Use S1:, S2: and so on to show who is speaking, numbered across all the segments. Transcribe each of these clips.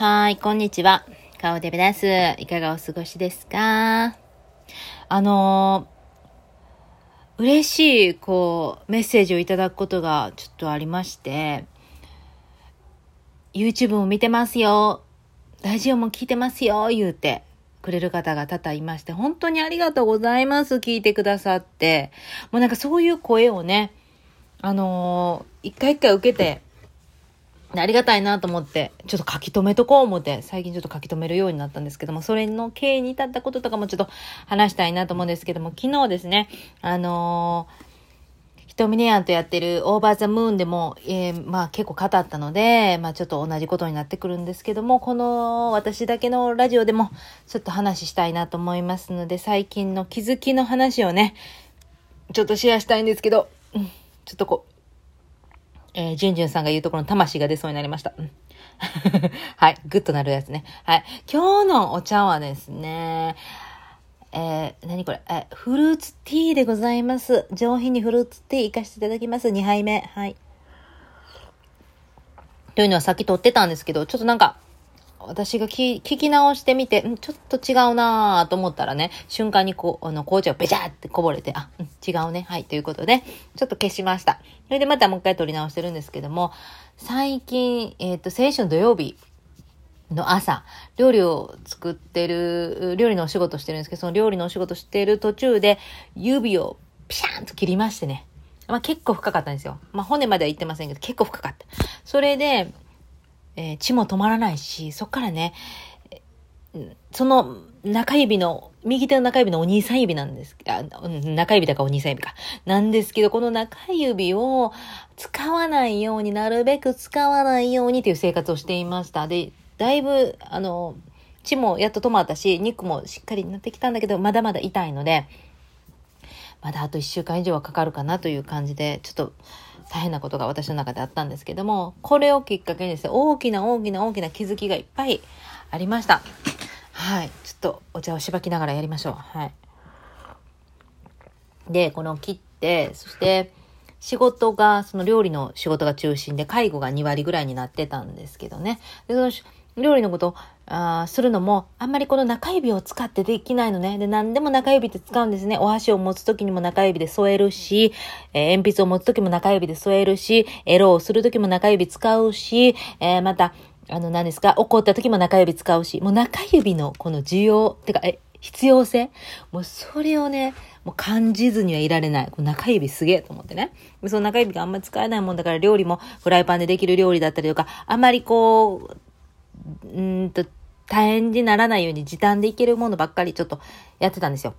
S1: はい、こんにちは。顔デブです。いかがお過ごしですか？あのー、嬉しい、こう、メッセージをいただくことがちょっとありまして、YouTube も見てますよ。ラジオも聞いてますよ、言うてくれる方が多々いまして、本当にありがとうございます。聞いてくださって。もうなんかそういう声をね、あのー、一回一回受けて、ありがたいなと思って、ちょっと書き留めとこう思って、最近ちょっと書き留めるようになったんですけども、それの経緯に至ったこととかもちょっと話したいなと思うんですけども、昨日ですね、あのー、ひとみねやんとやってるオーバーザムーンでも、えー、まあ結構語ったので、まあちょっと同じことになってくるんですけども、この私だけのラジオでもちょっと話したいなと思いますので、最近の気づきの話をね、ちょっとシェアしたいんですけど、うん、ちょっとこう、えー、じゅんじゅんさんが言うところの魂が出そうになりました。はい。グッとなるやつね。はい。今日のお茶はですね、えー、何これ？えフルーツティーでございます。上品にフルーツティー行かせていただきます。2杯目。はい。というのはさっき撮ってたんですけど、ちょっとなんか、私が聞き直してみて、んちょっと違うなぁと思ったらね、瞬間にこう、あの、紅茶をべちゃってこぼれて、あ、違うね。はい、ということで、ちょっと消しました。それでまたもう一回撮り直してるんですけども、最近、えっ、ー、と、先週の土曜日の朝、料理を作ってる、料理のお仕事してるんですけど、その料理のお仕事してる途中で、指をピシャーンと切りましてね。まあ結構深かったんですよ。まあ骨までは言ってませんけど、結構深かった。それで、えー、血も止まらないし、そっからね、その中指の、右手の中指のお兄さん指なんです。あ、中指だかお兄さん指か。なんですけど、この中指を使わないようになるべく使わないようにという生活をしていました。で、だいぶ、あの、血もやっと止まったし、肉もしっかりになってきたんだけど、まだまだ痛いので、まだあと1週間以上はかかるかなという感じで、ちょっと、大変なことが私の中であったんですけども、これをきっかけにですね、大きな大きな大きな気づきがいっぱいありました。はい。ちょっとお茶をしばきながらやりましょう。はい。で、この切って、そして、仕事が、その料理の仕事が中心で、介護が2割ぐらいになってたんですけどね。で、その料理のことあするのも、あんまりこの中指を使ってできないのね。で、何でも中指って使うんですね。お箸を持つときにも中指で添えるし、えー、鉛筆を持つときも中指で添えるし、エロをするときも中指使うし、えー、また、あの、何ですか、怒った時も中指使うし、もう中指のこの需要、てか、え、必要性？もうそれをね、もう感じずにはいられない。こ中指すげえと思ってね。その中指があんまり使えないもんだから料理もフライパンでできる料理だったりとか、あんまりこう、うんと、大変にならないように時短でいけるものばっかりちょっとやってたんですよ。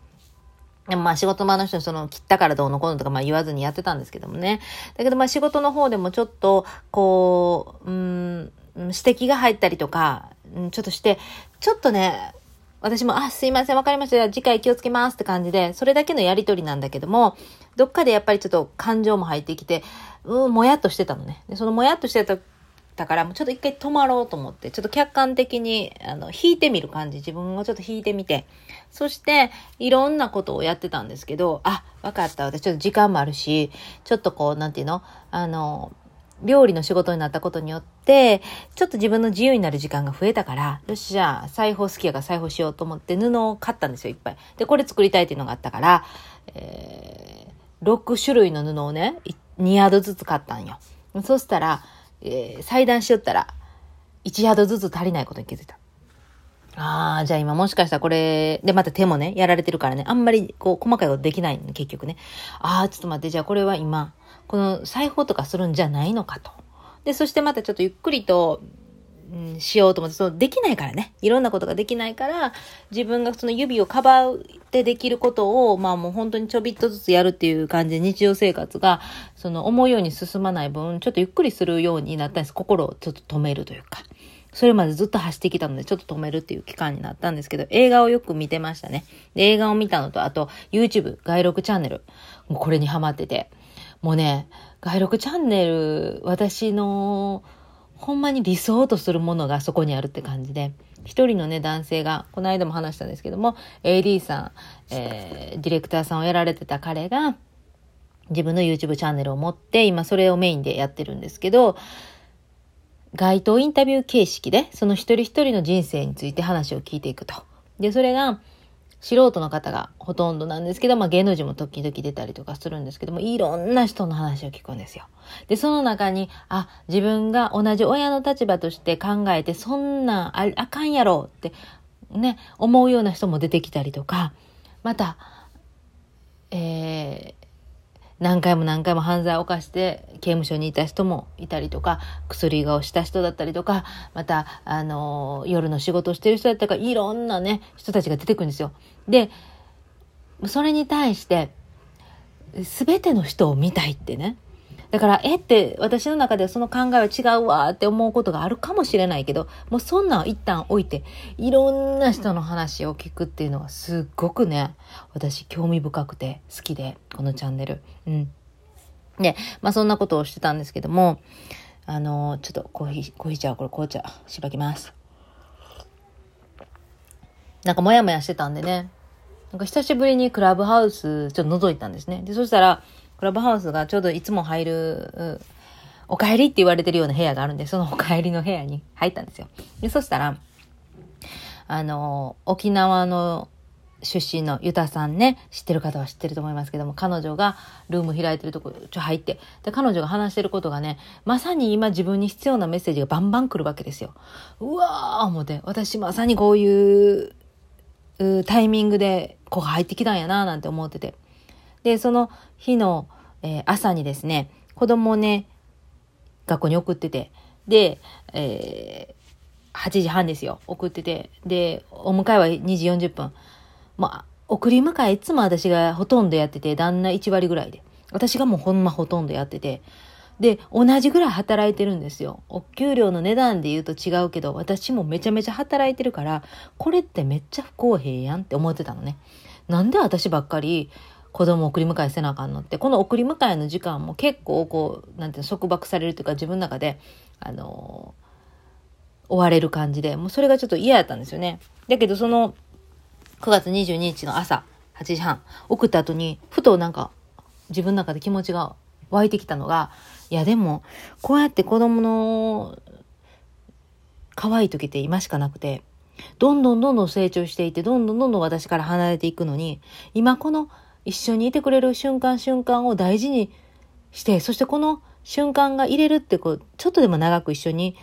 S1: でもまあ仕事場の人にその切ったからどうのこうのとかまあ言わずにやってたんですけどもね。だけどまあ仕事の方でもちょっとこう、うん、指摘が入ったりとか、ちょっとして、ちょっとね、私も、あ、すいません、わかりました。次回気をつけますって感じで、それだけのやりとりなんだけども、どっかでやっぱりちょっと感情も入ってきて、うん、もやっとしてたのね。でそのもやっとしてただからもうちょっと一回止まろうと思って、ちょっと客観的に、あの、引いてみる感じ、自分をちょっと引いてみて、そして、いろんなことをやってたんですけど、あ、わかった。私ちょっと時間もあるし、ちょっとこう、なんていうの？あの、料理の仕事になったことによって、ちょっと自分の自由になる時間が増えたから、よし、じゃあ、裁縫好きやから裁縫しようと思って布を買ったんですよ、いっぱい。で、これ作りたいっていうのがあったから、えー、6種類の布をね、2ヤードずつ買ったんよ。そしたら、えー、裁断しよったら、1ヤードずつ足りないことに気づいた。ああ、じゃあ今もしかしたらこれ、でまた手もね、やられてるからね、あんまりこう細かいことできないの、結局ね。ああ、ちょっと待って、じゃあこれは今、この裁縫とかするんじゃないのかと。で、そしてまたちょっとゆっくりと、うん、しようと思って、そう、できないからね。いろんなことができないから、自分がその指をかばってできることを、まあもう本当にちょびっとずつやるっていう感じで日常生活が、その思うように進まない分、ちょっとゆっくりするようになったんです。心をちょっと止めるというか。それまでずっと走ってきたので、ちょっと止めるっていう期間になったんですけど、映画をよく見てましたね。で映画を見たのと、あと、YouTube、外録チャンネル。もうこれにハマってて。もうね、外録チャンネル、私の、ほんまに理想とするものがそこにあるって感じで、一人のね、男性が、この間も話したんですけども、AD さん、えー、ディレクターさんをやられてた彼が、自分の YouTube チャンネルを持って、今それをメインでやってるんですけど、街頭インタビュー形式で、その一人一人の人生について話を聞いていくと。で、それが、素人の方がほとんどなんですけど、まあ芸能人も時々出たりとかするんですけども、いろんな人の話を聞くんですよ。で、その中に、あ、自分が同じ親の立場として考えて、そんなんああかんやろって、ね、思うような人も出てきたりとか、また、えー、何回も何回も犯罪を犯して刑務所にいた人もいたりとか、薬がをした人だったりとか、また、あの、夜の仕事をしてる人だったりとか、いろんなね、人たちが出てくるんですよ。で、それに対して、全ての人を見たいってね、だから、えって私の中ではその考えは違うわって思うことがあるかもしれないけど、もうそんなん一旦置いて、いろんな人の話を聞くっていうのがすっごくね、私興味深くて好きで、このチャンネル。うん。で、まあそんなことをしてたんですけども、あのちょっとコーヒー、コーヒー茶、これ紅茶、しばきます。なんかモヤモヤしてたんでね、なんか久しぶりにクラブハウスちょっと覗いたんですね。で、そしたら、クラブハウスがちょうどいつも入る、お帰りって言われてるような部屋があるんで、そのお帰りの部屋に入ったんですよ。で、そしたら、あの、沖縄の出身のユタさんね、知ってる方は知ってると思いますけども、彼女がルーム開いてるとこ、ちょ、入って、で、彼女が話してることがね、まさに今自分に必要なメッセージがバンバン来るわけですよ。うわー思って、私まさにこういうタイミングでこう入ってきたんやなーなんて思ってて。で、その日の、えー、朝にですね、子供をね、学校に送ってて、で、えー、8時半ですよ。送ってて。で、お迎えは2時40分。まあ、送り迎えいつも私がほとんどやってて、旦那1割ぐらいで。私がもうほんまほとんどやってて。で、同じぐらい働いてるんですよ。お給料の値段で言うと違うけど、私もめちゃめちゃ働いてるから、これってめっちゃ不公平やんって思ってたのね。なんで私ばっかり子供送り迎えせなあかんのって、この送り迎えの時間も結構こう、なんていうの、束縛されるというか自分の中で、あのー、追われる感じで、もうそれがちょっと嫌やったんですよね。だけどその、9月22日の朝、8時半、送った後に、ふとなんか、自分の中で気持ちが湧いてきたのが、いやでも、こうやって子供の可愛い時って今しかなくて、どんどんどんどん成長していて、どんどんどんどん私から離れていくのに、今この一緒にいてくれる瞬間瞬間を大事にして、そしてこの瞬間が入れるってこう、ちょっとでも長く一緒に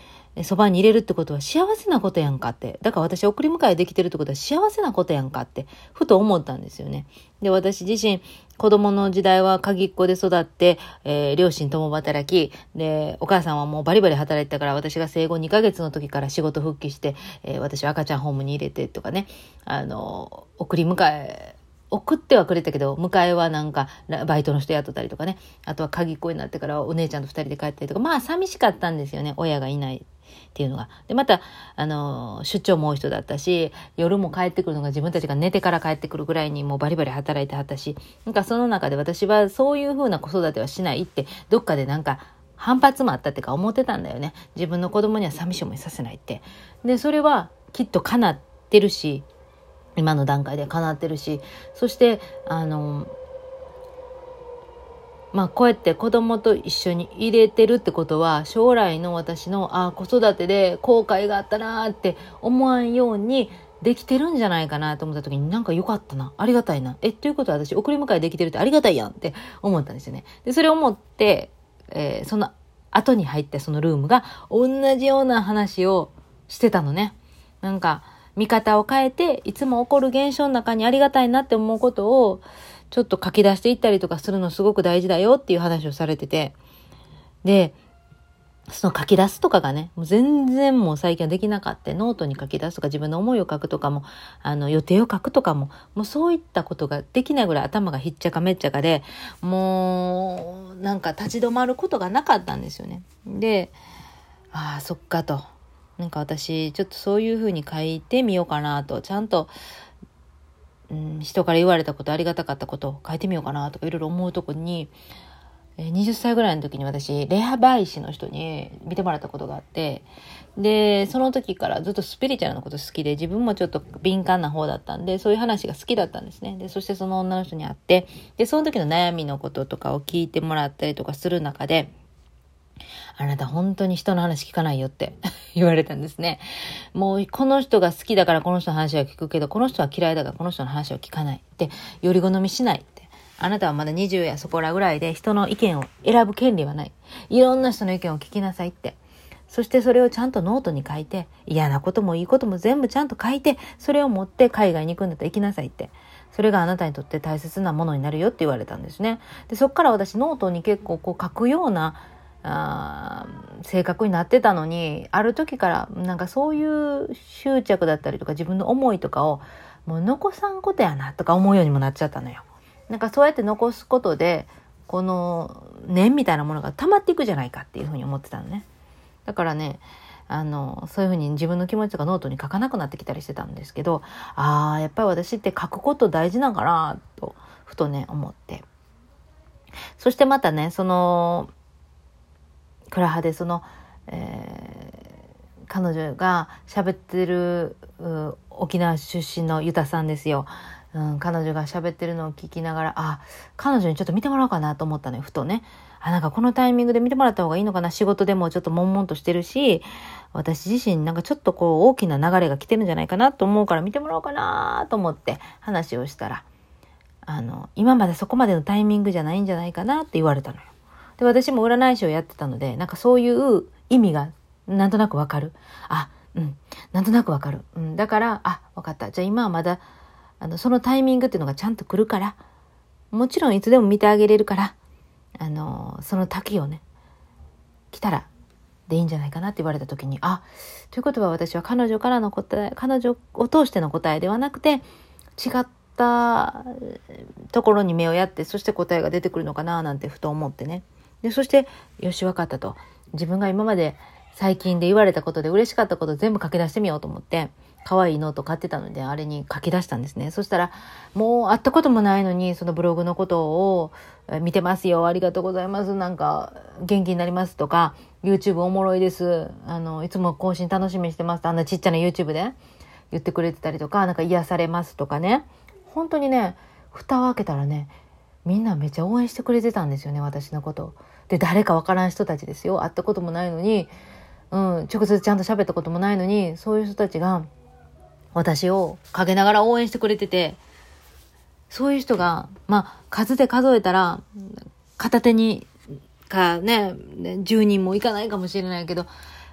S1: そばに入れるってことは幸せなことやんかって。だから私送り迎えできてるってことは幸せなことやんかって、ふと思ったんですよね。で、私自身、子供の時代は鍵っ子で育って、えー、両親共働き、で、お母さんはもうバリバリ働いてたから、私が生後2ヶ月の時から仕事復帰して、えー、私は赤ちゃんホームに入れてとかね、あの、送り迎え、送ってはくれたけど、迎えはなんか、バイトの人雇ったりとかね。あとは鍵っ子になってからお姉ちゃんと二人で帰ったりとか、まあ寂しかったんですよね。親がいないっていうのが。で、また、あの、出張も多い人だったし、夜も帰ってくるのが自分たちが寝てから帰ってくるぐらいにもうバリバリ働いてはったし、なんかその中で私はそういう風な子育てはしないって、どっかでなんか、反発もあったってか思ってたんだよね。自分の子供には寂しい思いさせないって。で、それはきっと叶ってるし、今の段階で叶ってるし、そして、あの、まあこうやって子供と一緒に入れてるってことは将来の私のあ子育てで後悔があったなって思わんようにできてるんじゃないかなと思った時になんか良かったな。ありがたいな。え、ということは私送り迎えできてるってありがたいやんって思ったんですよね。で、それを思って、えー、その後に入ったそのルームが同じような話をしてたのね。なんか、見方を変えて、いつも起こる現象の中にありがたいなって思うことを、ちょっと書き出していったりとかするのすごく大事だよっていう話をされてて。で、その書き出すとかがね、もう全然もう最近はできなかった。ノートに書き出すとか自分の思いを書くとかも、あの予定を書くとかも、もうそういったことができないぐらい頭がひっちゃかめっちゃかで、もうなんか立ち止まることがなかったんですよね。で、ああ、そっかと。なんか私、ちょっとそういうふうに書いてみようかなと、ちゃんと、うん、人から言われたこと、ありがたかったことを書いてみようかなとかいろいろ思うとこに、20歳ぐらいの時に私、レハバイ師の人に見てもらったことがあって、で、その時からずっとスピリチュアルなこと好きで、自分もちょっと敏感な方だったんで、そういう話が好きだったんですね。で、そしてその女の人に会って、で、その時の悩みのこととかを聞いてもらったりとかする中で、あなた本当に人の話聞かないよって 言われたんですね。もうこの人が好きだからこの人の話は聞くけど、この人は嫌いだからこの人の話は聞かない。で、より好みしないって。あなたはまだ20やそこらぐらいで人の意見を選ぶ権利はない。いろんな人の意見を聞きなさいって。そしてそれをちゃんとノートに書いて、嫌なこともいいことも全部ちゃんと書いて、それを持って海外に行くんだったら行きなさいって。それがあなたにとって大切なものになるよって言われたんですね。で、そっから私ノートに結構こう書くような、あ性格になってたのに、ある時からなんかそういう執着だったりとか自分の思いとかをもう残さんことやなとか思うようにもなっちゃったのよ。なんかそうやって残すことで、この念みたいなものが溜まっていくじゃないかっていうふうに思ってたのね。だからね、あの、そういうふうに自分の気持ちとかノートに書かなくなってきたりしてたんですけど、ああ、やっぱり私って書くこと大事なんかなと、ふとね、思って。そしてまたね、その、クラハでその、えー、彼女が喋ってる沖縄出身のユタさんですよ。うん、彼女が喋ってるのを聞きながら、あ、彼女にちょっと見てもらおうかなと思ったのよ、ふとね。あ、なんかこのタイミングで見てもらった方がいいのかな仕事でもちょっと悶々としてるし、私自身なんかちょっとこう大きな流れが来てるんじゃないかなと思うから見てもらおうかなと思って話をしたら、あの、今までそこまでのタイミングじゃないんじゃないかなって言われたのよ。で、私も占い師をやってたので、なんかそういう意味がなんとなくわかる。あ、うん、なんとなくわかる。うん、だから、あ、わかった。じゃあ今はまだ、あの、そのタイミングっていうのがちゃんと来るから、もちろんいつでも見てあげれるから、あの、その滝をね、来たらでいいんじゃないかなって言われた時に、あ、ということは私は彼女からの答え、彼女を通しての答えではなくて、違ったところに目をやって、そして答えが出てくるのかななんてふと思ってね。で、そして、よし、わかったと。自分が今まで最近で言われたことで嬉しかったこと全部書き出してみようと思って、可愛いノート買ってたので、あれに書き出したんですね。そしたら、もう会ったこともないのに、そのブログのことを見てますよ。ありがとうございます。なんか、元気になりますとか、YouTube おもろいです。あの、いつも更新楽しみにしてます。あんなちっちゃな YouTube で言ってくれてたりとか、なんか癒されますとかね。本当にね、蓋を開けたらね、みんなめっちゃ応援してくれてたんですよね、私のこと。で、誰かわからん人たちですよ。会ったこともないのに、うん、直接ちゃんと喋ったこともないのに、そういう人たちが、私を陰ながら応援してくれてて、そういう人が、まあ、数で数えたら、片手に、かね、10人もいかないかもしれないけど、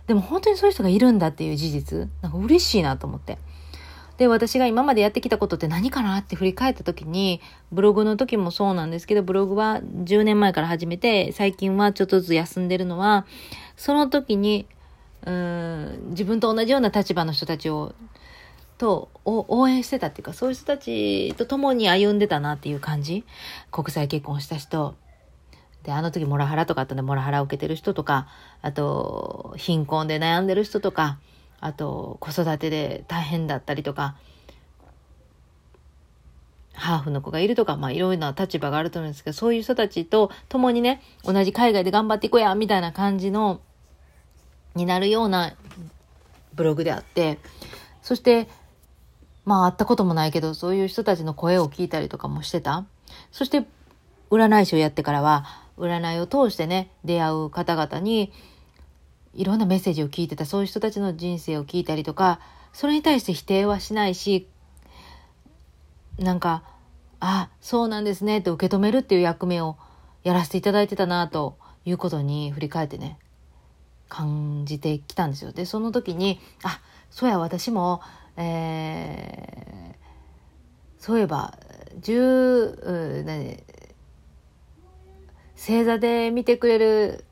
S1: でも本当にそういう人がいるんだっていう事実、なんか嬉しいなと思って。で、私が今までやってきたことって何かなって振り返った時に、ブログの時もそうなんですけど、ブログは10年前から始めて、最近はちょっとずつ休んでるのは、その時に、うん、自分と同じような立場の人たちをと応援してたっていうか、そういう人たちと共に歩んでたなっていう感じ。国際結婚した人。で、あの時モラハラとかあったんで、モラハラを受けてる人とか、あと、貧困で悩んでる人とか、あと、子育てで大変だったりとか、ハーフの子がいるとか、まあいろいろな立場があると思うんですけど、そういう人たちと共にね、同じ海外で頑張っていこうや、みたいな感じの、になるようなブログであって、そして、まあ会ったこともないけど、そういう人たちの声を聞いたりとかもしてた。そして、占い師をやってからは、占いを通してね、出会う方々に、いろんなメッセージを聞いてた、そういう人たちの人生を聞いたりとか、それに対して否定はしないし、なんか、あ、そうなんですねって受け止めるっていう役目をやらせていただいてたなということに振り返ってね、感じてきたんですよ。で、その時に、あ、そうや、私も、えー、そういえば、十、何、星座で見てくれる、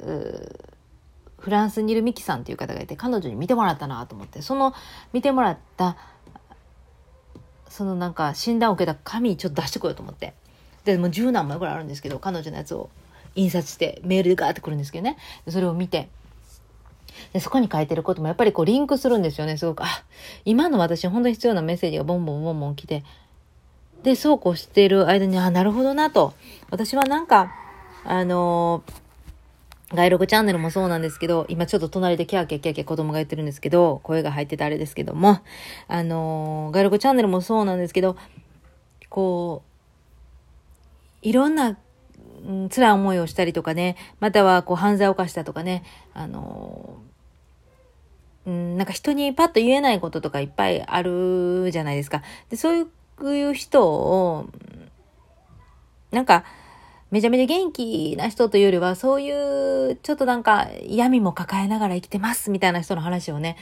S1: フランスにいるミキさんっていう方がいて、彼女に見てもらったなと思って、その見てもらった、そのなんか診断を受けた紙ちょっと出してこようと思って。で、もう十何枚ぐらいあるんですけど、彼女のやつを印刷してメールでガーってくるんですけどね。それを見て、で、そこに書いてることもやっぱりこうリンクするんですよね、すごく。あ、今の私本当に必要なメッセージがボンボンボンボン来て。で、そうこうしている間に、あ、なるほどなと。私はなんか、あのー、外録チャンネルもそうなんですけど、今ちょっと隣でキャーキャーキャーキャー子供が言ってるんですけど、声が入っててあれですけども、あのー、外録チャンネルもそうなんですけど、こう、いろんなうん、辛い思いをしたりとかね、またはこう犯罪を犯したとかね、あのうん、なんか人にパッと言えないこととかいっぱいあるじゃないですか。で、そういう人を、なんか、めちゃめちゃ元気な人というよりは、そういう、ちょっとなんか闇も抱えながら生きてますみたいな人の話をね、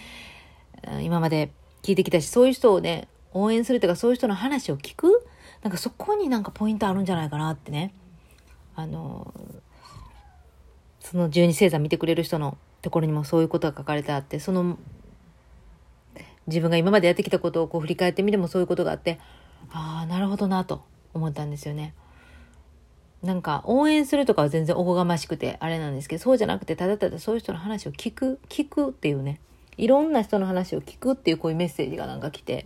S1: 今まで聞いてきたし、そういう人をね、応援するというか、そういう人の話を聞く？なんかそこになんかポイントあるんじゃないかなってね。あの、その十二星座見てくれる人のところにもそういうことが書かれてあって、その、自分が今までやってきたことをこう振り返ってみてもそういうことがあって、ああ、なるほどなと思ったんですよね。なんか応援するとかは全然おこがましくてあれなんですけど、そうじゃなくてただただそういう人の話を聞く、聞くっていうね、いろんな人の話を聞くっていうこういうメッセージがなんか来て、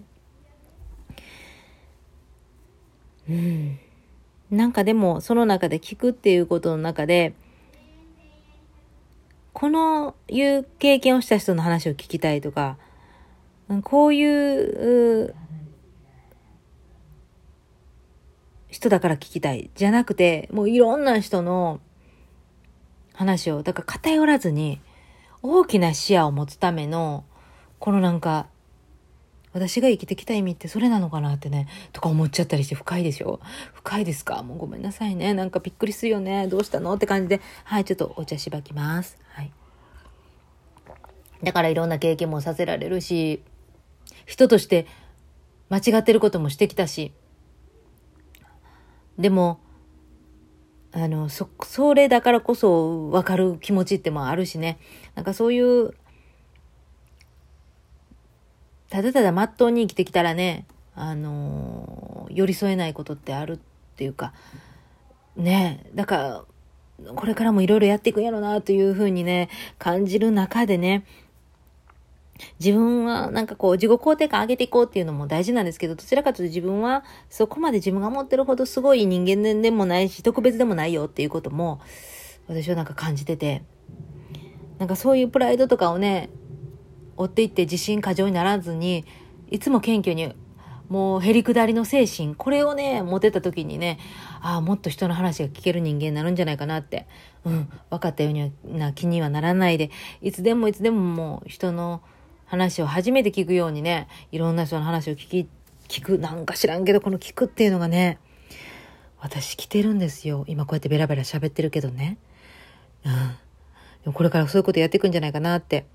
S1: うん。なんかでも、その中で聞くっていうことの中で、このいう経験をした人の話を聞きたいとか、こういう人だから聞きたいじゃなくて、もういろんな人の話を、だから偏らずに大きな視野を持つための、このなんか私が生きてきた意味ってそれなのかなってね、とか思っちゃったりして深いでしょ？深いですか？もうごめんなさいね。なんかびっくりするよね。どうしたの？って感じで、はい、ちょっとお茶しばきます。はい。だからいろんな経験もさせられるし、人として間違ってることもしてきたし、でも、あの、そ、それだからこそ分かる気持ちってもあるしね。なんかそういうただただまっとうに生きてきたらね、あの、寄り添えないことってあるっていうか、ね、だから、これからもいろいろやっていくんやろなというふうにね、感じる中でね、自分はなんかこう自己肯定感上げていこうっていうのも大事なんですけど、どちらかというと自分はそこまで自分が思ってるほどすごい人間でもないし、特別でもないよっていうことも、私はなんか感じてて、なんかそういうプライドとかをね、追っていって自信過剰にならずに、いつも謙虚に、もうへりくだりの精神、これをね、持てた時にね、ああ、もっと人の話が聞ける人間になるんじゃないかなって、うん、分かったようにな気にはならないで、いつでもいつでももう人の話を初めて聞くようにね、いろんな人の話を聞き、聞く、なんか知らんけど、この聞くっていうのがね、私来てるんですよ。今こうやってベラベラ喋ってるけどね。うん。でもこれからそういうことやっていくんじゃないかなって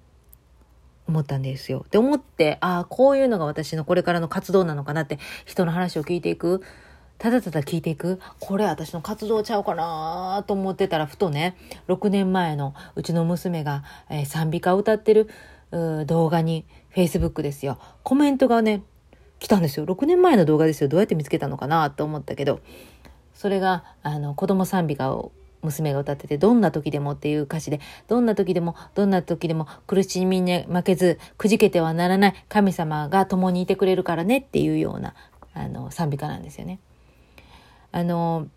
S1: 思ったんですよ。で、思って、ああ、こういうのが私のこれからの活動なのかなって、人の話を聞いていく。ただただ聞いていく。これ私の活動ちゃうかなと思ってたら、ふとね、6年前のうちの娘が、え、賛美歌を歌ってる動画に、Facebook ですよ。コメントがね、来たんですよ。6年前の動画ですよ。どうやって見つけたのかなと思ったけど、それが、あの、子供賛美歌を娘が歌ってて、どんな時でもっていう歌詞で、どんな時でも、どんな時でも苦しみに負けず、くじけてはならない神様が共にいてくれるからねっていうような、あの、賛美歌なんですよね。あの、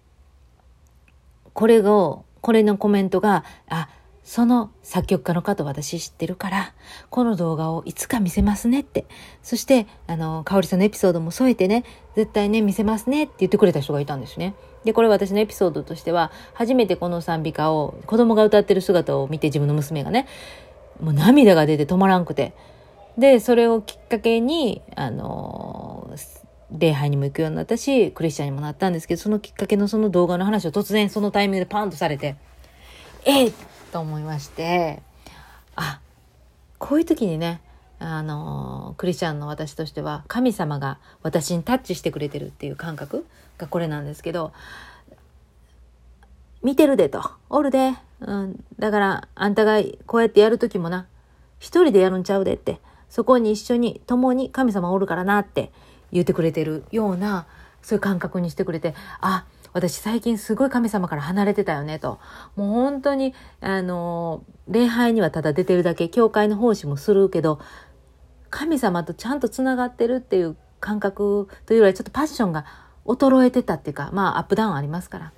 S1: これを、これのコメントが、あ、その作曲家の方私知ってるから、この動画をいつか見せますねって。そして、あの、かおりさんのエピソードも添えてね、絶対ね、見せますねって言ってくれた人がいたんですね。で、これ私のエピソードとしては、初めてこの賛美歌を、子供が歌ってる姿を見て自分の娘がね、もう涙が出て止まらんくて。で、それをきっかけに、あの礼拝にも行くようになったし、クリスチャンにもなったんですけど、そのきっかけのその動画の話を突然そのタイミングでパンとされて、えっと思いまして、あ、こういう時にね、あの、クリスチャンの私としては、神様が私にタッチしてくれてるっていう感覚がこれなんですけど、見てるでと。おるで。うん。だから、あんたがこうやってやる時もな、一人でやるんちゃうでって。そこに一緒に、共に神様おるからなって言ってくれてるような、そういう感覚にしてくれて、あ、私最近すごい神様から離れてたよねと。もう本当に、あの、礼拝にはただ出てるだけ、教会の奉仕もするけど、神様とちゃんと繋がってるっていう感覚というよりはちょっとパッションが衰えてたっていうか、まあアップダウンありますから。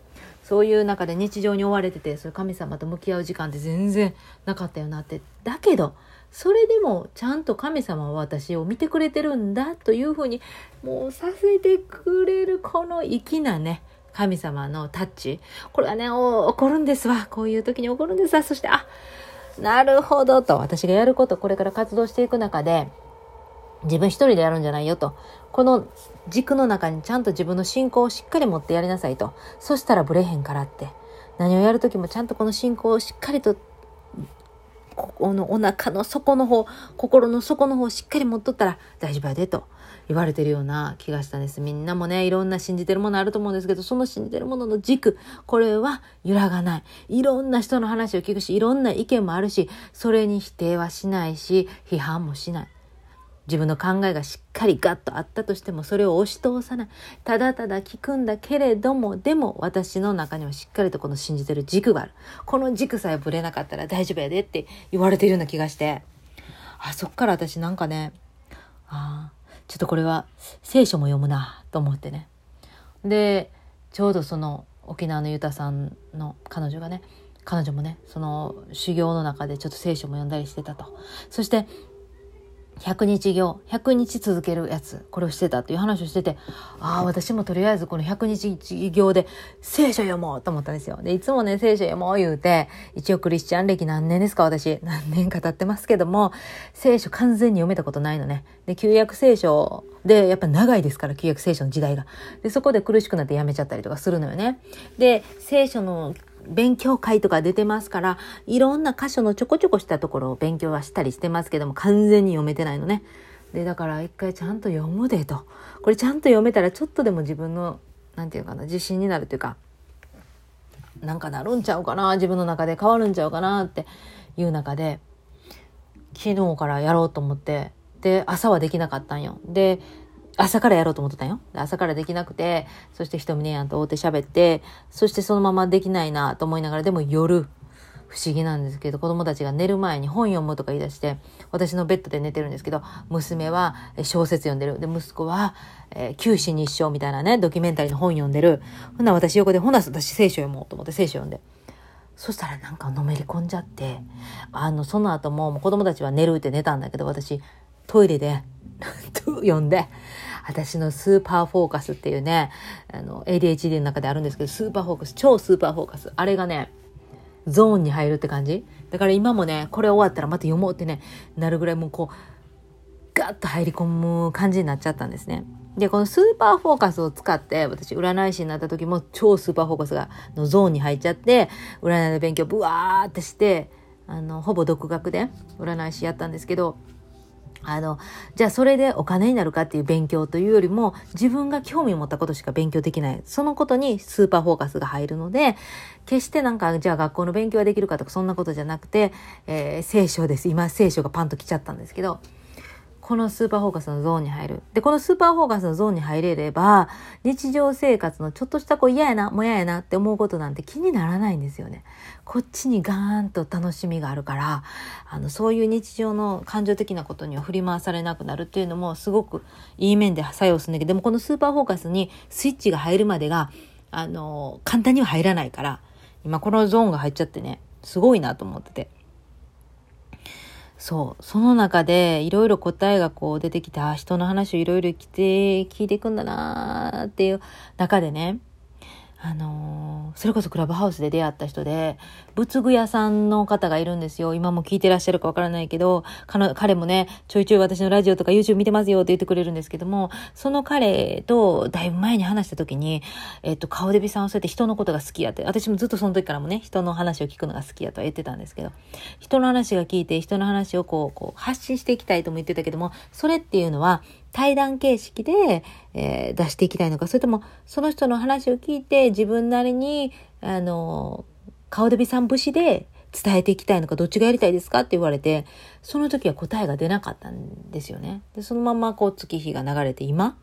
S1: そういう中で日常に追われてて、それ神様と向き合う時間って全然なかったよなって。だけど、それでもちゃんと神様は私を見てくれてるんだというふうに、もうさせてくれるこの粋なね、神様のタッチ。これはね、起こるんですわ。こういう時に起こるんですわ。そして、あ、なるほどと。私がやること、これから活動していく中で、自分一人でやるんじゃないよと。この軸の中にちゃんと自分の信仰をしっかり持ってやりなさいと。そしたらブレへんからって。何をやるときもちゃんとこの信仰をしっかりとここのお腹の底の方、心の底の方をしっかり持っとったら大丈夫やでと言われてるような気がしたんです。みんなもね、いろんな信じてるものあると思うんですけど、その信じてるものの軸、これは揺らがない。いろんな人の話を聞くし、いろんな意見もあるし、それに否定はしないし、批判もしない。自分の考えがしっかりガッとあったとしてもそれを押し通さないただただ聞くんだけれどもでも私の中にはしっかりとこの信じてる軸があるこの軸さえぶれなかったら大丈夫やでって言われているような気がしてあそっから私なんかねあちょっとこれは聖書も読むなと思ってね。でちょうどその沖縄のユタさんの彼女がね彼女もねその修行の中でちょっと聖書も読んだりしてたと。そして100日行、100日続けるやつ、これをしてたっていう話をしてて、ああ、私もとりあえずこの100日行で聖書読もうと思ったんですよ。で、いつもね、聖書読もう言うて、一応クリスチャン歴何年ですか私。何年か経ってますけども、聖書完全に読めたことないのね。で、旧約聖書で、やっぱ長いですから、旧約聖書の時代が。で、そこで苦しくなってやめちゃったりとかするのよね。で、聖書の勉強会とか出てますから、いろんな箇所のちょこちょこしたところを勉強はしたりしてますけども、完全に読めてないのね。で、だから一回ちゃんと読むでと。これちゃんと読めたらちょっとでも自分の、なんていうかな、自信になるというか、なんかなるんちゃうかな、自分の中で変わるんちゃうかなっていう中で、昨日からやろうと思って、で、朝はできなかったんよ。で、朝からやろうと思ってたんよ。朝からできなくて、そして瞳ねやんと会うて喋って、そしてそのままできないなと思いながら、でも夜、不思議なんですけど、子供たちが寝る前に本読むとか言い出して、私のベッドで寝てるんですけど、娘は小説読んでる。で、息子は、えー、九死に一生みたいなね、ドキュメンタリーの本読んでる。ほな、私横で、ほな、私聖書読もうと思って聖書読んで。そしたらなんかのめり込んじゃって、あの、その後ももう子供たちは寝るって寝たんだけど、私、トイレで と読んで、私のスーパーフォーカスっていうね、あの、ADHD の中であるんですけど、スーパーフォーカス、超スーパーフォーカス。あれがね、ゾーンに入るって感じだから今もね、これ終わったらまた読もうってね、なるぐらいもうこう、ガッと入り込む感じになっちゃったんですね。で、このスーパーフォーカスを使って、私、占い師になった時も超スーパーフォーカスが、のゾーンに入っちゃって、占いの勉強ブワーってして、あの、ほぼ独学で占い師やったんですけど、あの、じゃあそれでお金になるかっていう勉強というよりも、自分が興味を持ったことしか勉強できない。そのことにスーパーフォーカスが入るので、決してなんか、じゃあ学校の勉強はできるかとかそんなことじゃなくて、えー、聖書です。今聖書がパンと来ちゃったんですけど、このスーパーフォーカスのゾーンに入る。で、このスーパーフォーカスのゾーンに入れれば、日常生活のちょっとしたこう嫌やな、もややなって思うことなんて気にならないんですよね。こっちにガーンと楽しみがあるから、あの、そういう日常の感情的なことには振り回されなくなるっていうのもすごくいい面で作用するんだけど、でもこのスーパーフォーカスにスイッチが入るまでが、あの、簡単には入らないから、今このゾーンが入っちゃってね、すごいなと思ってて。そう。その中でいろいろ答えがこう出てきて、あ人の話をいろいろ聞いて、聞いていくんだなーっていう中でね、あのー、それこそクラブハウスで出会った人で、仏具屋さんの方がいるんですよ。今も聞いてらっしゃるかわからないけど、彼もね、ちょいちょい私のラジオとか YouTube 見てますよって言ってくれるんですけども、その彼とだいぶ前に話した時に、えっと、顔デビさんはそうやって人のことが好きやって、私もずっとその時からもね、人の話を聞くのが好きやとは言ってたんですけど、人の話が聞いて、人の話をこう、こう、発信していきたいとも言ってたけども、それっていうのは、対談形式で、えー、出していきたいのか、それともその人の話を聞いて自分なりに、あの、顔デビさん節で伝えていきたいのか、どっちがやりたいですか？って言われて、その時は答えが出なかったんですよね。で、そのままこう月日が流れて今、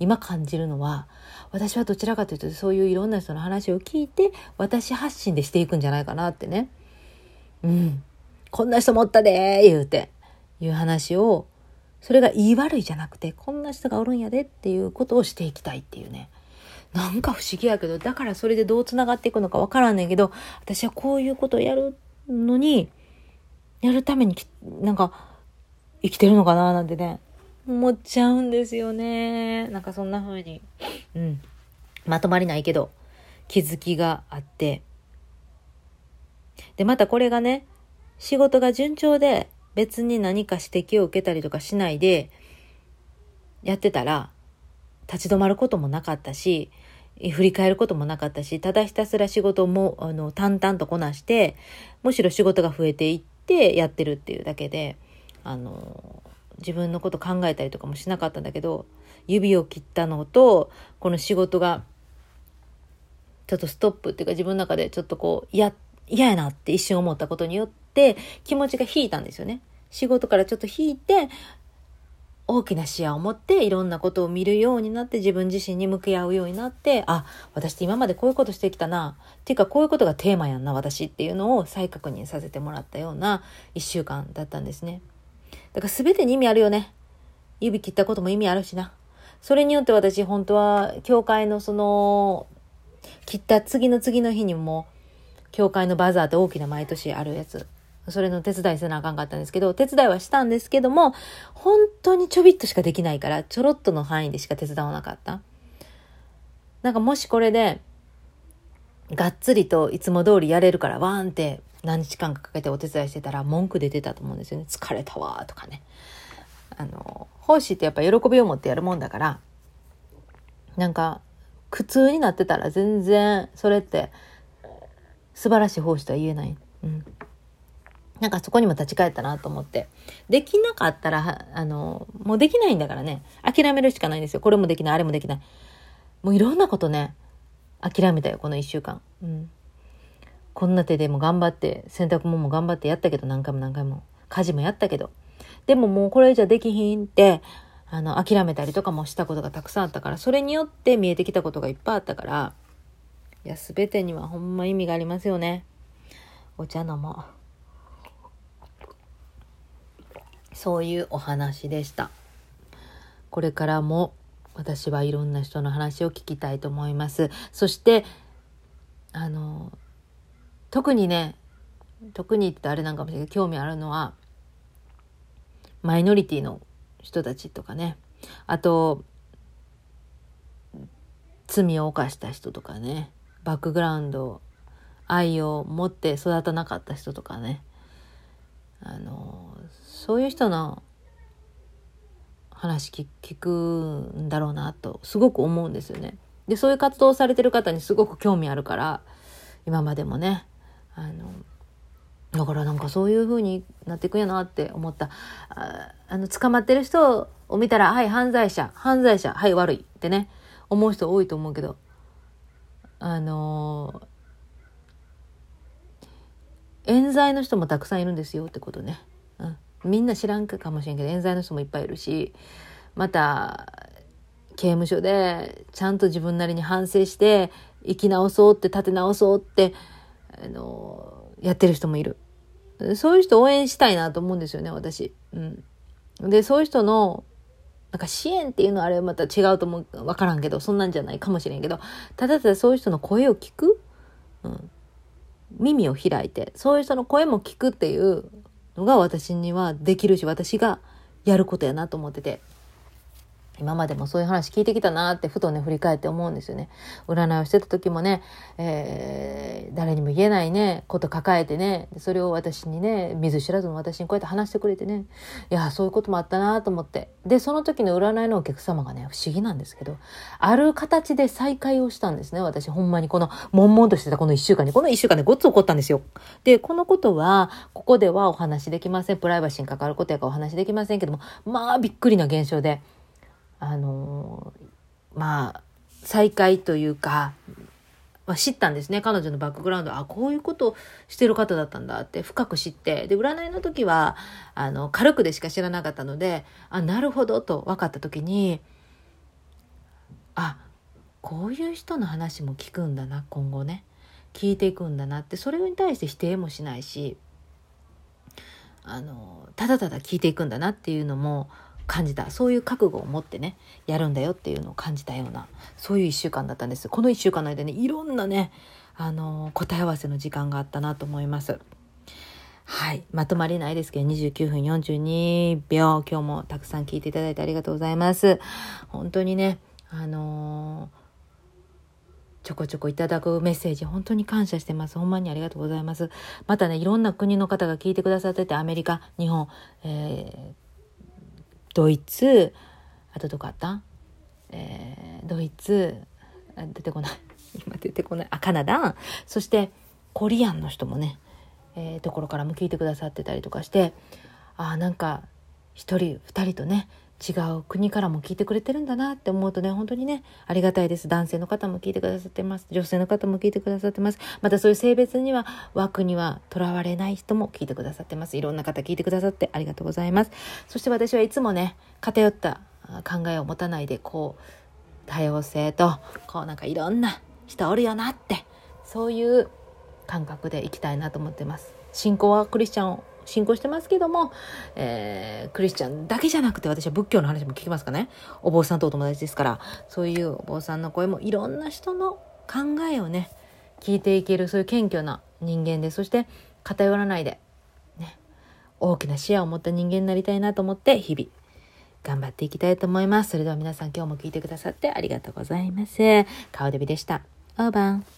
S1: 今感じるのは、私はどちらかというとそういういろんな人の話を聞いて、私発信でしていくんじゃないかなってね。うん。こんな人もったでー言うて、いう話をそれが言い悪いじゃなくて、こんな人がおるんやでっていうことをしていきたいっていうね。なんか不思議やけど、だからそれでどう繋がっていくのかわからんねんけど、私はこういうことをやるのに、やるためになんか、生きてるのかななんてね、思っちゃうんですよね。なんかそんな風に、うん。まとまりないけど、気づきがあって、で、またこれがね、仕事が順調で別に何か指摘を受けたりとかしないでやってたら立ち止まることもなかったし、振り返ることもなかったし、ただひたすら仕事もあの淡々とこなして、むしろ仕事が増えていってやってるっていうだけで、あの、自分のこと考えたりとかもしなかったんだけど、指を切ったのと、この仕事が、ちょっとストップっていうか自分の中でちょっとこう、嫌、嫌やなって一瞬思ったことによって気持ちが引いたんですよね。仕事からちょっと引いて、大きな視野を持っていろんなことを見るようになって自分自身に向き合うようになってあ私って今までこういうことしてきたな。っていうかこういうことがテーマやんな私っていうのを再確認させてもらったような1週間だったんですね。だから全てに意味あるよね。指切ったことも意味あるしな。それによって私本当は教会のその切った次の次の日にも教会のバザーって大きな毎年あるやつ。それの手伝いせなあかんかったんですけど、手伝いはしたんですけども、本当にちょびっとしかできないから、ちょろっとの範囲でしか手伝わなかった。なんかもしこれで、がっつりといつも通りやれるからワーンって何日間かかけてお手伝いしてたら文句出てたと思うんですよね。疲れたわとかね。あの、奉仕ってやっぱ喜びを持ってやるもんだから、なんか苦痛になってたら全然それって素晴らしい奉仕とは言えない。うん。なんかそこにも立ち返ったなと思って。できなかったら、あの、もうできないんだからね。諦めるしかないんですよ。これもできない、あれもできない。もういろんなことね、諦めたよ、この一週間。うん。こんな手でも頑張って、洗濯物も頑張ってやったけど、何回も何回も。家事もやったけど。でももうこれじゃできひんって、あの、諦めたりとかもしたことがたくさんあったから、それによって見えてきたことがいっぱいあったから、いや、すべてにはほんま意味がありますよね。お茶飲もう。そういうお話でした。これからも私はいろんな人の話を聞きたいと思います。そして、あの、特にね、特にってあれなんかもしれないけど、興味あるのは、マイノリティの人たちとかね、あと、罪を犯した人とかね、バックグラウンド、愛を持って育たなかった人とかね、あの、そういう人の話聞くんだろうなとすごく思うんですよね。でそういう活動をされてる方にすごく興味あるから今までもねあのだからなんかそういう風になっていくんやなって思ったああの捕まってる人を見たらはい犯罪者犯罪者はい悪いってね思う人多いと思うけどあの冤罪の人もたくさんいるんですよってことね。うんみんな知らんかもしれんけど冤罪の人もいっぱいいるしまた刑務所でちゃんと自分なりに反省して生き直そうって立て直そうってあのやってる人もいる。そういう人応援したいなと思うんですよね私。うん、でそういう人のなんか支援っていうのはあれはまた違うと思う分からんけどそんなんじゃないかもしれんけどただただそういう人の声を聞く、うん、耳を開いてそういう人の声も聞くっていうのが私にはできるし私がやることやなと思ってて。今までもそういう話聞いてきたなってふとね振り返って思うんですよね。占いをしてた時もね、えー、誰にも言えないねこと抱えてねそれを私にね見ず知らずの私にこうやって話してくれてねいやそういうこともあったなと思ってでその時の占いのお客様がね不思議なんですけどある形で再会をしたんですね私ほんまにこの悶々としてたこの1週間にこの1週間でごっつ起こったんですよ。でこのことはここではお話できませんプライバシーに関わることやからお話できませんけどもまあびっくりな現象で。あのまあ再会というか、まあ、知ったんですね。彼女のバックグラウンド。あこういうことしてる方だったんだって深く知って。で占いの時はあの軽くでしか知らなかったのであなるほどと分かった時にあこういう人の話も聞くんだな今後ね。聞いていくんだなって。それに対して否定もしないしあのただただ聞いていくんだなっていうのも感じた。そういう覚悟を持ってねやるんだよっていうのを感じたようなそういう1週間だったんです。この1週間の間にいろんなねあの答え合わせの時間があったなと思います。はい。まとまりないですけど29分42秒。今日もたくさん聞いていただいてありがとうございます。本当にねあのちょこちょこいただくメッセージ、本当に感謝してます。ほんまにありがとうございます。またね、いろんな国の方が聞いてくださってて、アメリカ、日本、えー、ドイツ、あとどこあった？えー、ドイツ、出てこない。今出てこない。あ、カナダ？そして、コリアンの人もね、えー、ところからも聞いてくださってたりとかして、ああ、なんか、一人、二人とね、違う国からも聞いてくれてるんだなって思うとね、本当にね、ありがたいです。男性の方も聞いてくださってます。女性の方も聞いてくださってます。またそういう性別には、枠にはとらわれない人も聞いてくださってます。いろんな方聞いてくださってありがとうございます。そして私はいつもね、偏った考えを持たないで、こう、多様性と、こうなんかいろんな人おるよなって、そういう感覚でいきたいなと思ってます。信仰はクリスチャン信仰してますけども、えー、クリスチャンだけじゃなくて私は仏教の話も聞きますかね。お坊さんとお友達ですから、そういうお坊さんの声もいろんな人の考えをね、聞いていける、そういう謙虚な人間で、そして偏らないで、ね、大きな視野を持った人間になりたいなと思って、日々、頑張っていきたいと思います。それでは皆さん今日も聞いてくださってありがとうございます。顔デビでした。オーバー。